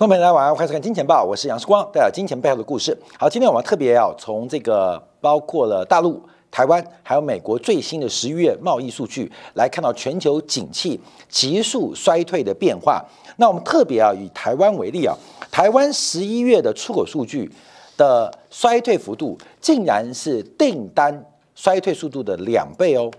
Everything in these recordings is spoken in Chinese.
各位朋友，大家晚上欢迎收看《金钱报》，我是杨世光，带来金钱背后的故事。好，今天我们特别要从这个包括了大陆、台湾还有美国最新的十一月贸易数据来看到全球景气急速衰退的变化。那我们特别啊，以台湾为例啊，台湾十一月的出口数据的衰退幅度，竟然是订单衰退速度的两倍哦。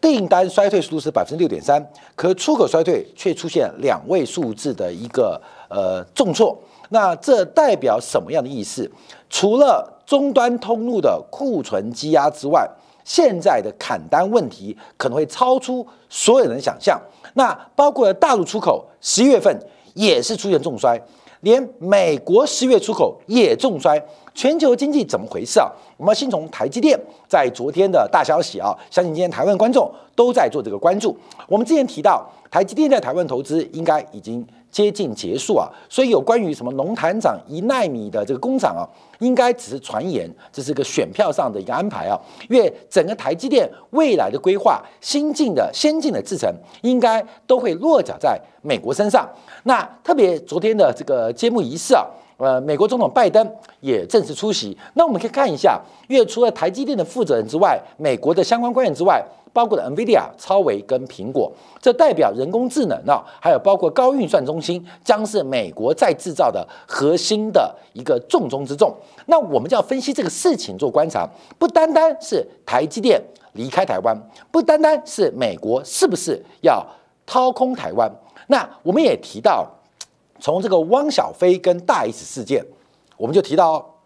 订单衰退速度是百分之六点三，可出口衰退却出现两位数字的一个呃重挫。那这代表什么样的意思？除了终端通路的库存积压之外，现在的砍单问题可能会超出所有人想象。那包括大陆出口，十一月份也是出现重衰。连美国十月出口也重衰，全球经济怎么回事啊？我们先从台积电在昨天的大消息啊，相信今天台湾观众都在做这个关注。我们之前提到，台积电在台湾投资应该已经。接近结束啊，所以有关于什么龙潭长一纳米的这个工厂啊，应该只是传言，这是个选票上的一个安排啊。因为整个台积电未来的规划、新进的先进的制程，应该都会落脚在美国身上。那特别昨天的这个揭幕仪式啊，呃，美国总统拜登也正式出席。那我们可以看一下，因为除了台积电的负责人之外，美国的相关官员之外。包括了 NVIDIA、超维跟苹果，这代表人工智能啊，还有包括高运算中心，将是美国在制造的核心的一个重中之重。那我们就要分析这个事情做观察，不单单是台积电离开台湾，不单单是美国是不是要掏空台湾？那我们也提到，从这个汪小菲跟大 S 事件，我们就提到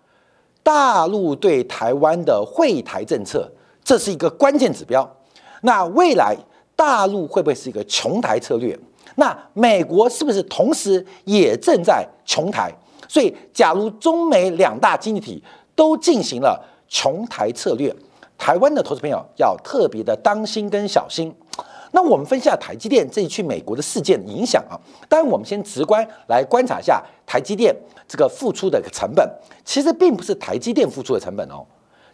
大陆对台湾的会台政策，这是一个关键指标。那未来大陆会不会是一个穷台策略？那美国是不是同时也正在穷台？所以，假如中美两大经济体都进行了穷台策略，台湾的投资朋友要特别的当心跟小心。那我们分析下台积电这一去美国的事件影响啊。当然，我们先直观来观察一下台积电这个付出的成本，其实并不是台积电付出的成本哦。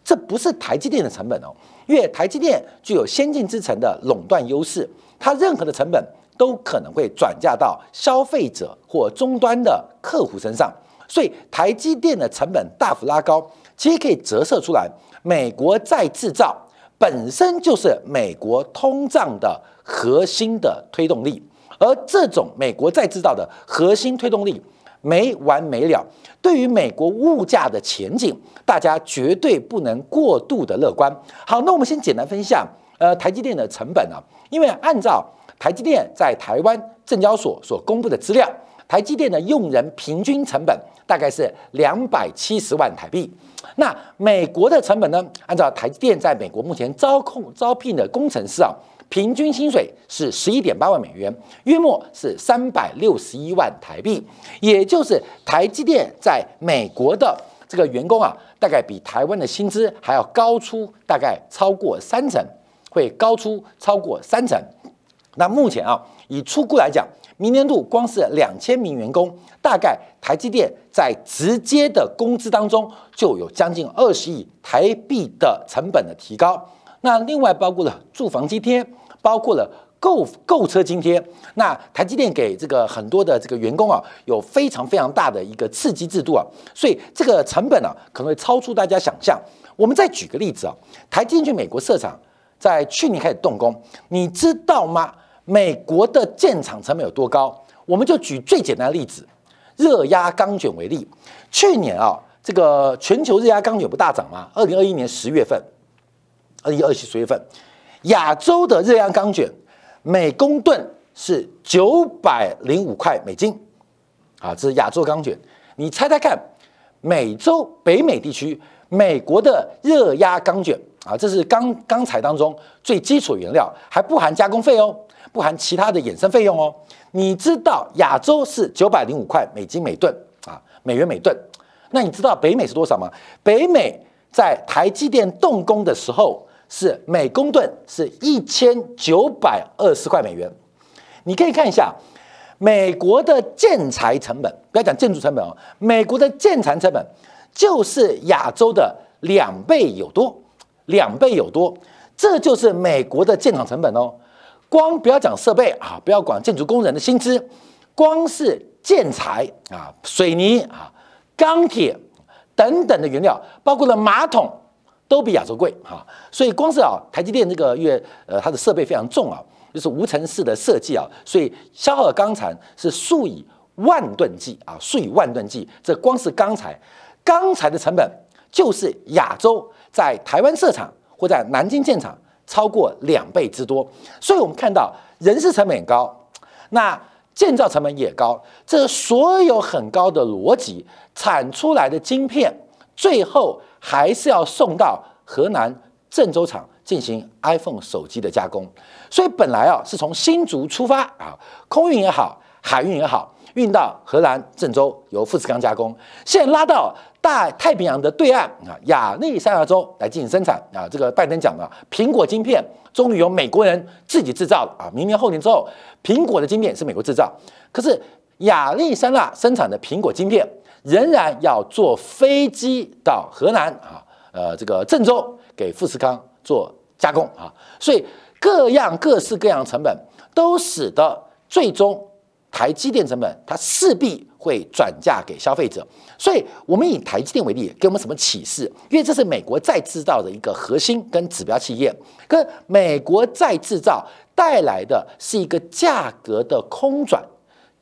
这不是台积电的成本哦，因为台积电具有先进制程的垄断优势，它任何的成本都可能会转嫁到消费者或终端的客户身上，所以台积电的成本大幅拉高，其实可以折射出来，美国在制造本身就是美国通胀的核心的推动力，而这种美国在制造的核心推动力。没完没了。对于美国物价的前景，大家绝对不能过度的乐观。好，那我们先简单分享，呃，台积电的成本啊，因为按照台积电在台湾证交所所公布的资料，台积电的用人平均成本大概是两百七十万台币。那美国的成本呢？按照台积电在美国目前招控招聘的工程师啊。平均薪水是十一点八万美元，约莫是三百六十一万台币，也就是台积电在美国的这个员工啊，大概比台湾的薪资还要高出大概超过三成，会高出超过三成。那目前啊，以出库来讲，明年度光是两千名员工，大概台积电在直接的工资当中就有将近二十亿台币的成本的提高。那另外包括了住房津贴。包括了购购车津贴，那台积电给这个很多的这个员工啊，有非常非常大的一个刺激制度啊，所以这个成本呢可能会超出大家想象。我们再举个例子啊，台积电去美国设厂，在去年开始动工，你知道吗？美国的建厂成本有多高？我们就举最简单的例子，热压钢卷为例，去年啊，这个全球热压钢卷不大涨吗？二零二一年十月份，二零二七十月份。亚洲的热压钢卷每公吨是九百零五块美金，啊，这是亚洲钢卷。你猜猜看，美洲、北美地区美国的热压钢卷啊，这是钢钢材当中最基础原料，还不含加工费哦，不含其他的衍生费用哦。你知道亚洲是九百零五块美金每吨啊，美元每吨。那你知道北美是多少吗？北美在台积电动工的时候。是每公吨是一千九百二十块美元，你可以看一下美国的建材成本，不要讲建筑成本哦，美国的建材成本就是亚洲的两倍有多，两倍有多，这就是美国的建厂成本哦。光不要讲设备啊，不要管建筑工人的薪资，光是建材啊、水泥啊、钢铁等等的原料，包括了马桶，都比亚洲贵哈。所以光是啊，台积电这个月呃，它的设备非常重啊，就是无尘室的设计啊，所以消耗的钢材是数以万吨计啊，数以万吨计。这光是钢材，钢材的成本就是亚洲在台湾设厂或在南京建厂超过两倍之多。所以我们看到人事成本高，那。建造成本也高，这所有很高的逻辑产出来的晶片，最后还是要送到河南郑州厂进行 iPhone 手机的加工。所以本来啊是从新竹出发啊，空运也好，海运也好，运到荷兰郑州由富士康加工，现在拉到大太平洋的对岸啊，亚利桑那州来进行生产啊。这个拜登讲了，苹果晶片。终于由美国人自己制造了啊！明年后年之后，苹果的晶片是美国制造，可是亚历山大生产的苹果晶片仍然要坐飞机到河南啊，呃，这个郑州给富士康做加工啊，所以各样各式各样成本都使得最终。台积电成本，它势必会转嫁给消费者，所以我们以台积电为例，给我们什么启示？因为这是美国再制造的一个核心跟指标企业，跟美国再制造带来的是一个价格的空转，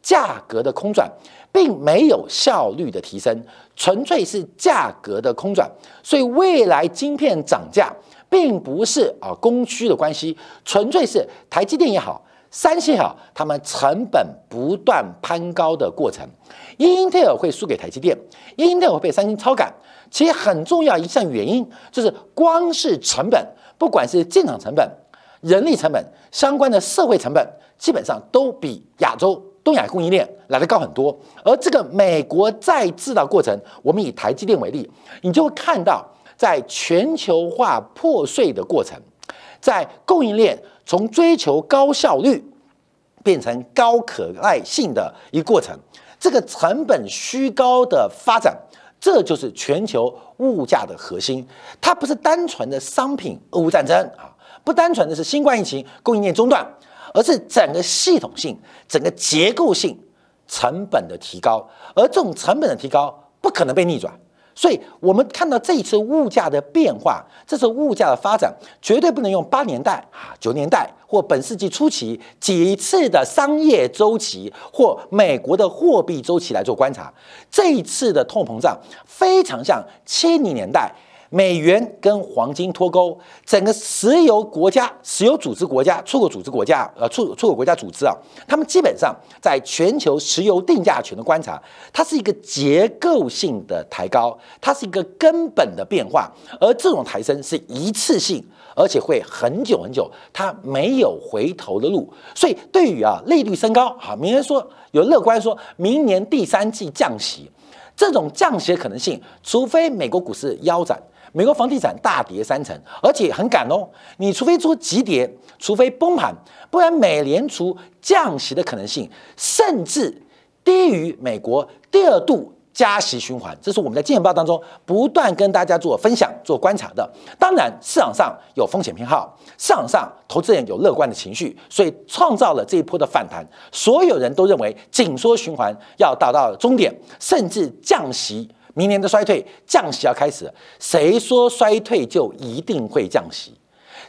价格的空转，并没有效率的提升，纯粹是价格的空转，所以未来晶片涨价，并不是啊供需的关系，纯粹是台积电也好。三星哈，他们成本不断攀高的过程，英特尔会输给台积电，英特尔会被三星超赶。其实很重要一项原因就是，光是成本，不管是建厂成本、人力成本、相关的社会成本，基本上都比亚洲东亚供应链来的高很多。而这个美国在制造过程，我们以台积电为例，你就会看到，在全球化破碎的过程，在供应链。从追求高效率变成高可耐性的一个过程，这个成本虚高的发展，这就是全球物价的核心。它不是单纯的商品俄乌战争啊，不单纯的是新冠疫情供应链中断，而是整个系统性、整个结构性成本的提高。而这种成本的提高不可能被逆转。所以，我们看到这一次物价的变化，这次物价的发展，绝对不能用八年代啊、九年代或本世纪初期几次的商业周期或美国的货币周期来做观察。这一次的通膨胀非常像七零年代。美元跟黄金脱钩，整个石油国家、石油组织国家、出口组织国家，呃，出出口国家组织啊，他们基本上在全球石油定价权的观察，它是一个结构性的抬高，它是一个根本的变化，而这种抬升是一次性，而且会很久很久，它没有回头的路。所以，对于啊利率升高，好，明年说有乐观说明年第三季降息，这种降息的可能性，除非美国股市腰斩。美国房地产大跌三成，而且很赶哦。你除非出急跌，除非崩盘，不然美联储降息的可能性甚至低于美国第二度加息循环。这是我们在《见报》当中不断跟大家做分享、做观察的。当然，市场上有风险偏好，市场上投资人有乐观的情绪，所以创造了这一波的反弹。所有人都认为紧缩循环要达到终点，甚至降息。明年的衰退降息要开始，谁说衰退就一定会降息？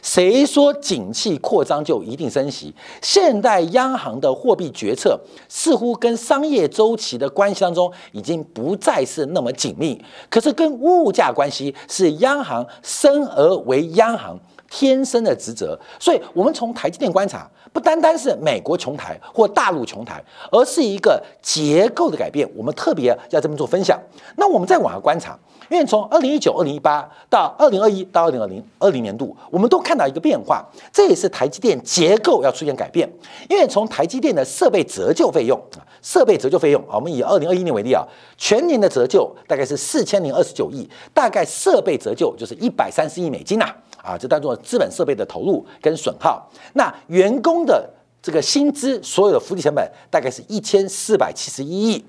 谁说景气扩张就一定升息？现代央行的货币决策似乎跟商业周期的关系当中已经不再是那么紧密，可是跟物价关系是央行升而为央行天生的职责。所以，我们从台积电观察。不单单是美国琼台或大陆琼台，而是一个结构的改变。我们特别要这么做分享。那我们再往下观察，因为从二零一九、二零一八到二零二一到二零二零二零年度，我们都看到一个变化，这也是台积电结构要出现改变。因为从台积电的设备折旧费用啊，设备折旧费用啊，我们以二零二一年为例啊，全年的折旧大概是四千零二十九亿，大概设备折旧就是一百三十亿美金呐。啊这当做资本设备的投入跟损耗。那员工的这个薪资，所有的福利成本大概是一千四百七十一亿，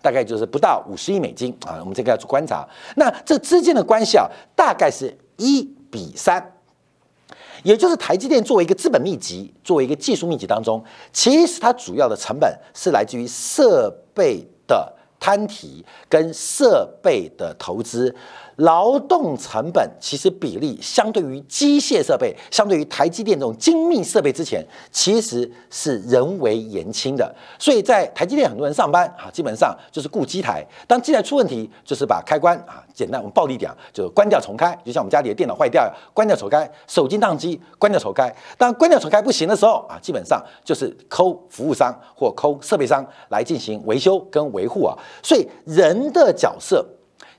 大概就是不到五十亿美金啊。我们这个要做观察。那这之间的关系啊，大概是一比三。也就是台积电作为一个资本密集，作为一个技术密集当中，其实它主要的成本是来自于设备的摊提跟设备的投资。劳动成本其实比例相对于机械设备，相对于台积电这种精密设备之前，其实是人为言轻的。所以在台积电很多人上班啊，基本上就是雇机台，当机台出问题，就是把开关啊，简单我们暴力点，就关掉重开，就像我们家里的电脑坏掉，关掉重开，手机宕机，关掉重开。当关掉重开不行的时候啊，基本上就是抠服务商或抠设备商来进行维修跟维护啊。所以人的角色。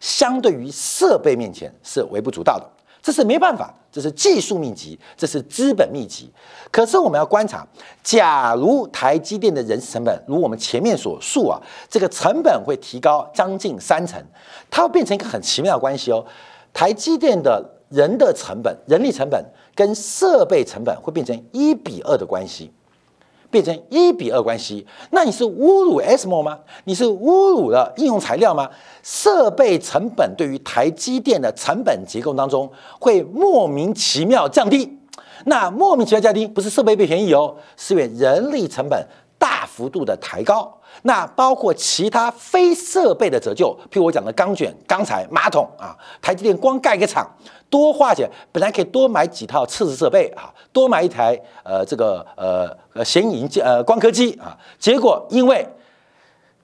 相对于设备面前是微不足道的，这是没办法，这是技术密集，这是资本密集。可是我们要观察，假如台积电的人事成本如我们前面所述啊，这个成本会提高将近三成，它会变成一个很奇妙的关系哦。台积电的人的成本、人力成本跟设备成本会变成一比二的关系。变成一比二关系，那你是侮辱 SMO 吗？你是侮辱了应用材料吗？设备成本对于台积电的成本结构当中会莫名其妙降低，那莫名其妙降低不是设备变便宜哦，是因为人力成本大幅度的抬高。那包括其他非设备的折旧，譬如我讲的钢卷、钢材、马桶啊，台积电光盖个厂，多花钱，本来可以多买几套测试设备啊，多买一台呃这个呃呃显影机呃光刻机啊，结果因为。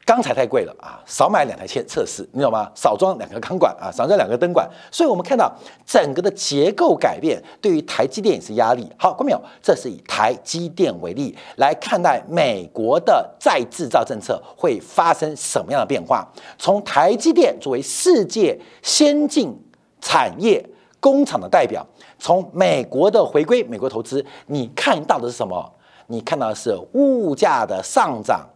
钢材太贵了啊，少买两台测测试，你懂吗？少装两个钢管啊，少装两个灯管，所以我们看到整个的结构改变，对于台积电也是压力。好，观众朋友，这是以台积电为例来看待美国的再制造政策会发生什么样的变化。从台积电作为世界先进产业工厂的代表，从美国的回归、美国投资，你看到的是什么？你看到的是物价的上涨。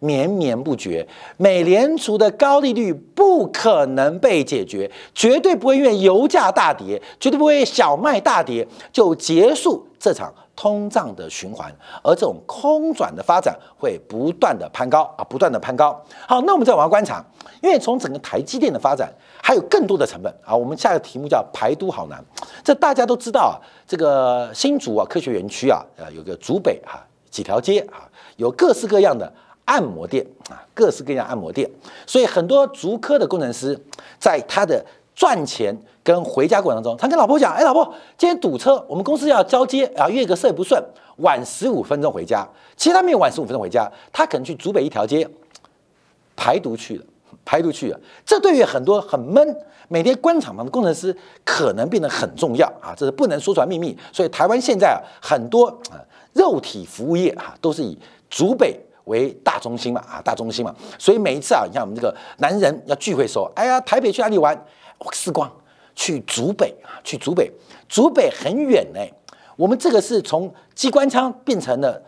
绵绵不绝，美联储的高利率不可能被解决，绝对不会因为油价大跌，绝对不会小麦大跌就结束这场通胀的循环，而这种空转的发展会不断的攀高啊，不断的攀高。好，那我们再往下观察，因为从整个台积电的发展，还有更多的成本啊。我们下一个题目叫排都好难，这大家都知道啊，这个新竹啊科学园区啊，呃有个竹北啊几条街啊，有各式各样的。按摩店啊，各式各样按摩店，所以很多足科的工程师在他的赚钱跟回家过程当中，他跟老婆讲：“哎，老婆，今天堵车，我们公司要交接啊，约个事不顺，晚十五分钟回家。”其实他没有晚十五分钟回家，他可能去竹北一条街排毒去了，排毒去了。这对于很多很闷、每天关厂房的工程师，可能变得很重要啊，这是不能说出来秘密。所以台湾现在啊，很多啊肉体服务业啊，都是以竹北。为大中心嘛，啊，大中心嘛，所以每一次啊，你看我们这个男人要聚会时候，哎呀，台北去哪里玩？时光去竹北啊，去竹北，竹北很远呢。我们这个是从机关枪变成了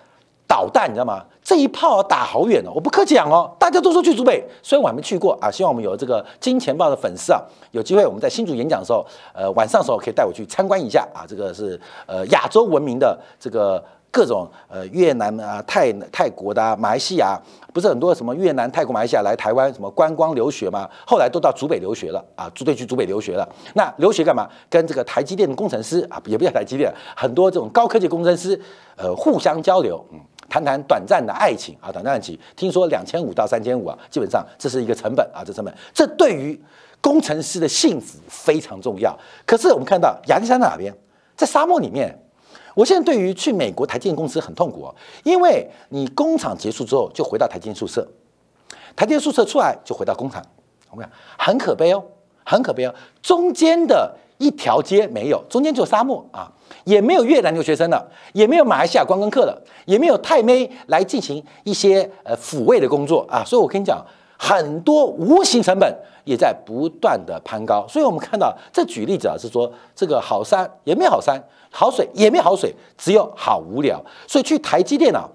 导弹，你知道吗？这一炮打好远哦，我不客气讲哦，大家都说去竹北，虽然我还没去过啊，希望我们有这个金钱豹的粉丝啊，有机会我们在新竹演讲的时候，呃，晚上的时候可以带我去参观一下啊，这个是呃亚洲文明的这个。各种呃越南啊泰泰国的啊马来西亚不是很多什么越南泰国马来西亚来台湾什么观光留学吗？后来都到竹北留学了啊，组队去竹北留学了。那留学干嘛？跟这个台积电的工程师啊，也不叫台积电，很多这种高科技工程师呃互相交流，嗯，谈谈短暂的爱情啊，短暂爱情。听说两千五到三千五啊，基本上这是一个成本啊，这成本这对于工程师的幸福非常重要。可是我们看到亚历山大哪边，在沙漠里面。我现在对于去美国台积电公司很痛苦哦，因为你工厂结束之后就回到台积电宿舍，台积电宿舍出来就回到工厂，我们讲很可悲哦，很可悲哦，中间的一条街没有，中间就沙漠啊，也没有越南留学生了，也没有马来西亚观光客了，也没有泰妹来进行一些呃抚慰的工作啊，所以我跟你讲，很多无形成本也在不断的攀高，所以我们看到这举例子啊，是说这个好山也没好山。好水也没好水，只有好无聊。所以去台积电啊，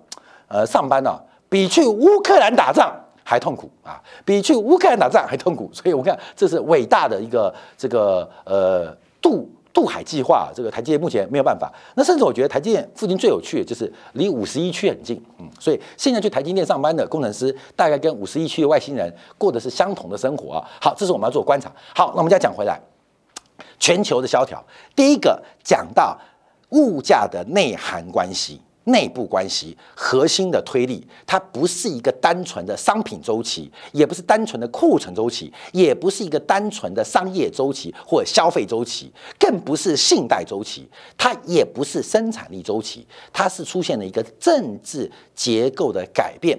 呃，上班呢，比去乌克兰打仗还痛苦啊，比去乌克兰打仗还痛苦。所以我看这是伟大的一个这个呃渡渡海计划。这个台积电目前没有办法。那甚至我觉得台积电附近最有趣的就是离五十一区很近，嗯，所以现在去台积电上班的工程师大概跟五十一区的外星人过的是相同的生活啊。好，这是我们要做观察。好，那我们再讲回来。全球的萧条，第一个讲到物价的内涵关系。内部关系核心的推力，它不是一个单纯的商品周期，也不是单纯的库存周期，也不是一个单纯的商业周期或消费周期，更不是信贷周期，它也不是生产力周期，它是出现了一个政治结构的改变。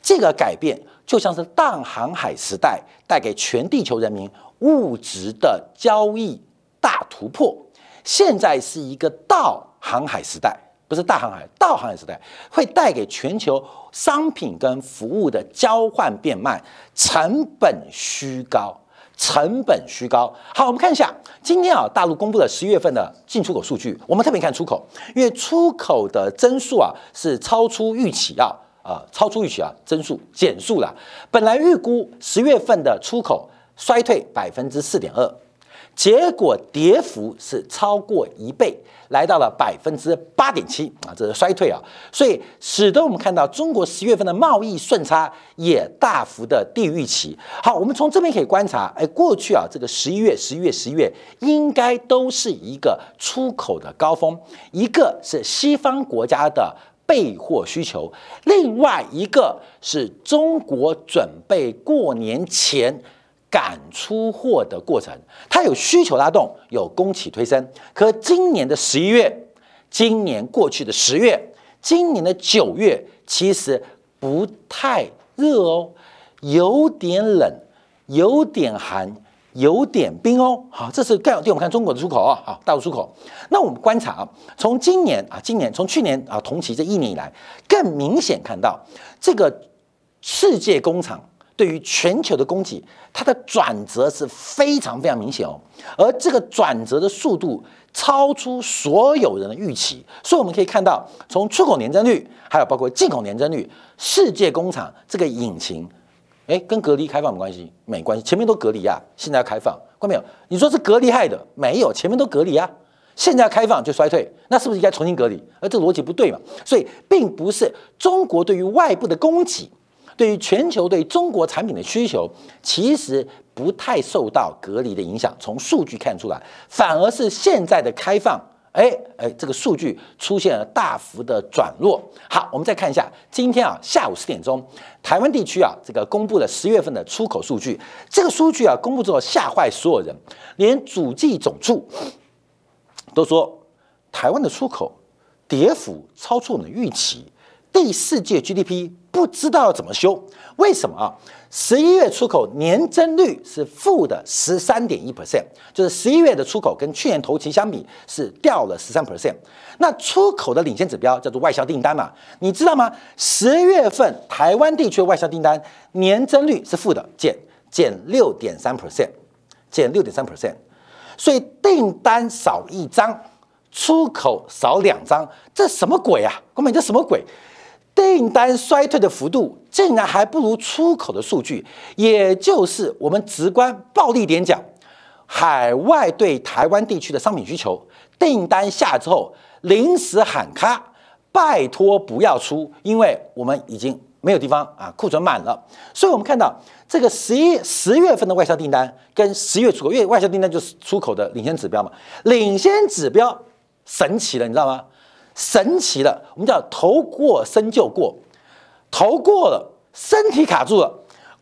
这个改变就像是大航海时代带给全地球人民物质的交易大突破，现在是一个道航海时代。不是大航海、大航海时代会带给全球商品跟服务的交换变慢，成本虚高，成本虚高。好，我们看一下今天啊，大陆公布了十一月份的进出口数据。我们特别看出口，因为出口的增速啊是超出预期啊，啊，超出预期啊，增速减速了。本来预估十月份的出口衰退百分之四点二。结果跌幅是超过一倍，来到了百分之八点七啊，这是衰退啊，所以使得我们看到中国十月份的贸易顺差也大幅的低于预期。好，我们从这边可以观察，哎，过去啊，这个十一月、十一月、十一月应该都是一个出口的高峰，一个是西方国家的备货需求，另外一个是中国准备过年前。赶出货的过程，它有需求拉动，有供给推升。可今年的十一月，今年过去的十月，今年的九月，其实不太热哦，有点冷，有点寒，有点冰哦。好，这是概对我们看中国的出口啊，好，大陆出口。那我们观察啊，从今年啊，今年从去年啊同期这一年以来，更明显看到这个世界工厂。对于全球的供给，它的转折是非常非常明显哦，而这个转折的速度超出所有人的预期，所以我们可以看到，从出口年增率，还有包括进口年增率，世界工厂这个引擎，哎，跟隔离开放没关系，没关系，前面都隔离啊，现在要开放，看没有？你说是隔离害的，没有，前面都隔离啊，现在开放就衰退，那是不是应该重新隔离？而这个逻辑不对嘛？所以并不是中国对于外部的供给。对于全球对中国产品的需求，其实不太受到隔离的影响。从数据看出来，反而是现在的开放，哎哎，这个数据出现了大幅的转弱。好，我们再看一下今天啊下午四点钟，台湾地区啊这个公布了十月份的出口数据。这个数据啊公布之后吓坏所有人，连主计总处都说台湾的出口跌幅超出我们的预期。第四届 GDP 不知道要怎么修？为什么啊？十一月出口年增率是负的十三点一 percent，就是十一月的出口跟去年同期相比是掉了十三 percent。那出口的领先指标叫做外销订单嘛？你知道吗？十月份台湾地区的外销订单年增率是负的，减减六点三 percent，减六点三 percent。所以订单少一张，出口少两张，这什么鬼啊？根本这什么鬼？订单衰退的幅度竟然还不如出口的数据，也就是我们直观暴力点讲，海外对台湾地区的商品需求订单下之后临时喊卡，拜托不要出，因为我们已经没有地方啊，库存满了。所以我们看到这个十一十月份的外销订单跟十月出口，因为外销订单就是出口的领先指标嘛，领先指标神奇了，你知道吗？神奇了，我们叫头过身就过，头过了，身体卡住了。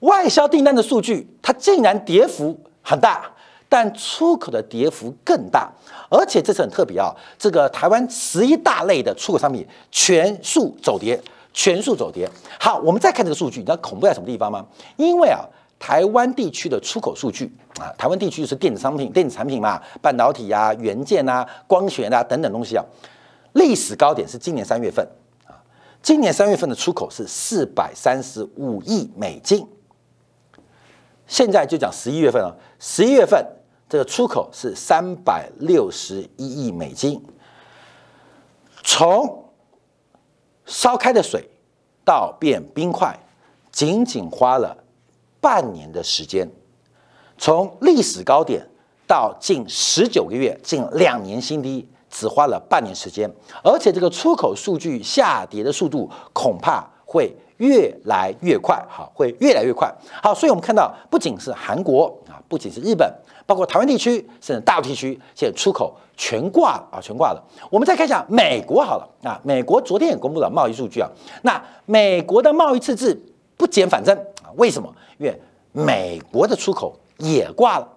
外销订单的数据，它竟然跌幅很大，但出口的跌幅更大，而且这次很特别啊，这个台湾十一大类的出口商品全数走跌，全数走跌。好，我们再看这个数据，你知道恐怖在什么地方吗？因为啊，台湾地区的出口数据啊，台湾地区是电子商品、电子产品嘛，半导体啊、元件啊、光学啊等等东西啊。历史高点是今年三月份啊，今年三月份的出口是四百三十五亿美金。现在就讲十一月份了，十一月份这个出口是三百六十一亿美金。从烧开的水到变冰块，仅仅花了半年的时间。从历史高点到近十九个月，近两年新低。只花了半年时间，而且这个出口数据下跌的速度恐怕会越来越快，好，会越来越快。好，所以我们看到，不仅是韩国啊，不仅是日本，包括台湾地区，甚至大陆地区，现在出口全挂了啊，全挂了。我们再看一下美国好了啊，美国昨天也公布了贸易数据啊，那美国的贸易赤字不减反增啊，为什么？因为美国的出口也挂了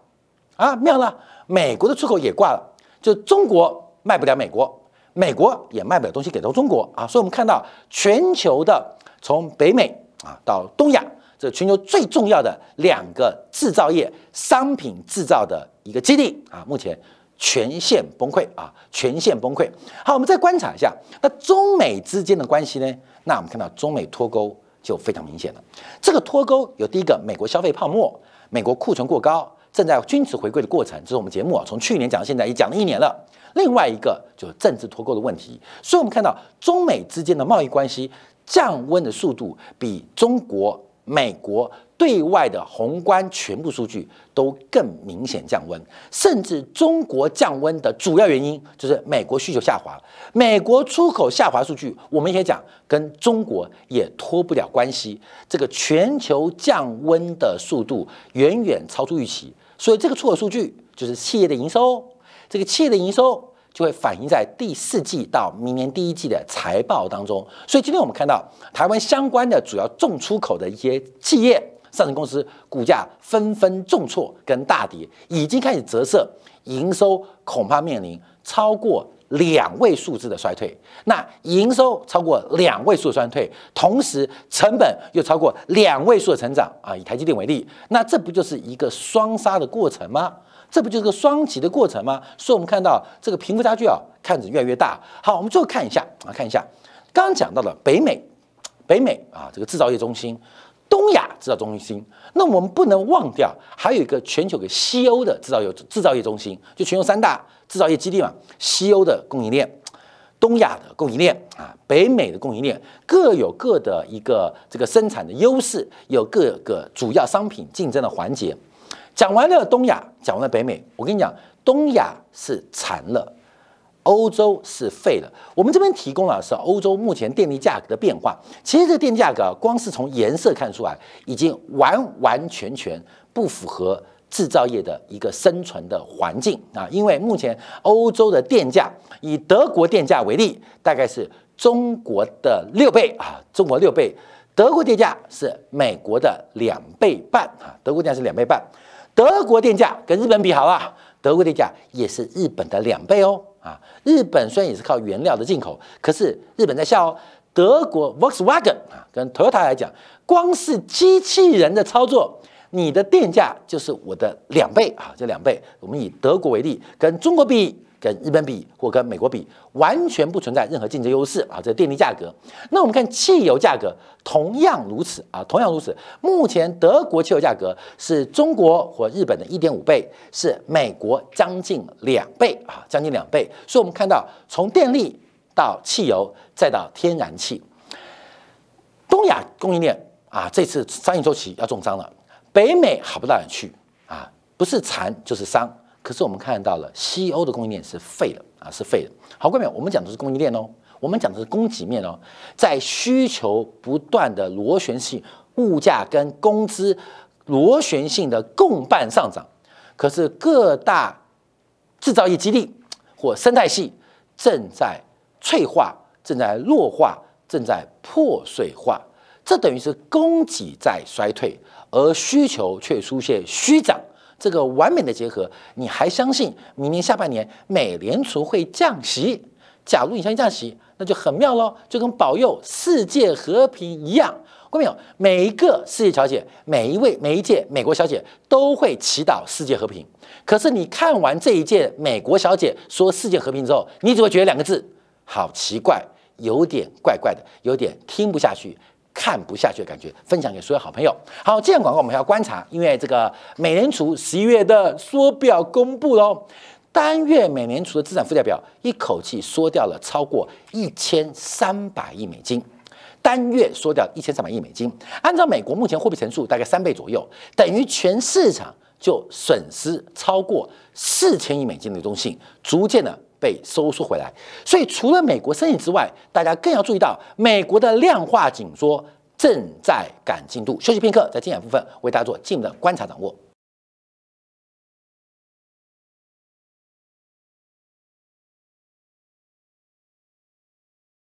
啊，妙了，美国的出口也挂了，就中国卖不了美国。美国也卖不了东西给到中国啊，所以我们看到全球的从北美啊到东亚，这全球最重要的两个制造业商品制造的一个基地啊，目前全线崩溃啊，全线崩溃。好，我们再观察一下，那中美之间的关系呢？那我们看到中美脱钩就非常明显了。这个脱钩有第一个，美国消费泡沫，美国库存过高，正在均值回归的过程。这是我们节目啊，从去年讲到现在，也讲了一年了。另外一个就是政治脱钩的问题，所以我们看到中美之间的贸易关系降温的速度比中国、美国对外的宏观全部数据都更明显降温，甚至中国降温的主要原因就是美国需求下滑，美国出口下滑数据，我们也讲跟中国也脱不了关系，这个全球降温的速度远远超出预期，所以这个出口数据就是企业的营收。这个企业的营收就会反映在第四季到明年第一季的财报当中，所以今天我们看到台湾相关的主要重出口的一些企业、上市公司股价纷纷重挫跟大跌，已经开始折射营收恐怕面临超过两位数字的衰退。那营收超过两位数的衰退，同时成本又超过两位数的成长啊，以台积电为例，那这不就是一个双杀的过程吗？这不就是个双极的过程吗？所以，我们看到这个贫富差距啊，看着越来越大。好，我们最后看一下啊，看一下刚讲到的北美，北美啊，这个制造业中心，东亚制造中心。那我们不能忘掉，还有一个全球的西欧的制造业制造业中心，就全球三大制造业基地嘛。西欧的供应链，东亚的供应链啊，北美的供应链各有各的一个这个生产的优势，有各个主要商品竞争的环节。讲完了东亚，讲完了北美，我跟你讲，东亚是残了，欧洲是废了。我们这边提供了是欧洲目前电力价格的变化。其实这个电价格光是从颜色看出来，已经完完全全不符合制造业的一个生存的环境啊！因为目前欧洲的电价，以德国电价为例，大概是中国的六倍啊，中国六倍，德国电价是美国的两倍半啊，德国电价是两倍半。德国电价跟日本比好了，德国电价也是日本的两倍哦。啊，日本虽然也是靠原料的进口，可是日本在笑哦。德国 Volkswagen 啊，跟 Toyota 来讲，光是机器人的操作，你的电价就是我的两倍啊，这两倍。我们以德国为例，跟中国比。跟日本比或跟美国比，完全不存在任何竞争优势啊！这电力价格，那我们看汽油价格同样如此啊，同样如此。目前德国汽油价格是中国或日本的一点五倍，是美国将近两倍啊，将近两倍。所以，我们看到从电力到汽油再到天然气，东亚供应链啊，这次商业周期要重伤了。北美好不到哪去啊，不是残就是伤。可是我们看到了西欧的供应链是废了啊，是废了。好，各位，我们讲的是供应链哦，我们讲的是供给面哦，在需求不断的螺旋性物价跟工资螺旋性的共伴上涨，可是各大制造业基地或生态系正在脆化、正在弱化、正在破碎化，这等于是供给在衰退，而需求却出现虚涨。这个完美的结合，你还相信明年下半年美联储会降息？假如你相信降息，那就很妙喽，就跟保佑世界和平一样。看没有？每一个世界小姐，每一位每一届美国小姐都会祈祷世界和平。可是你看完这一届美国小姐说世界和平之后，你只会觉得两个字：好奇怪，有点怪怪的，有点听不下去。看不下去的感觉，分享给所有好朋友。好，这样广告我们要观察，因为这个美联储十一月的缩表公布喽，单月美联储的资产负债表一口气缩掉了超过一千三百亿美金，单月缩掉一千三百亿美金，按照美国目前货币乘数大概三倍左右，等于全市场就损失超过四千亿美金的流动性，逐渐的。被收缩回来，所以除了美国生意之外，大家更要注意到美国的量化紧缩正在赶进度。休息片刻，在精彩部分为大家做进一步的观察掌握。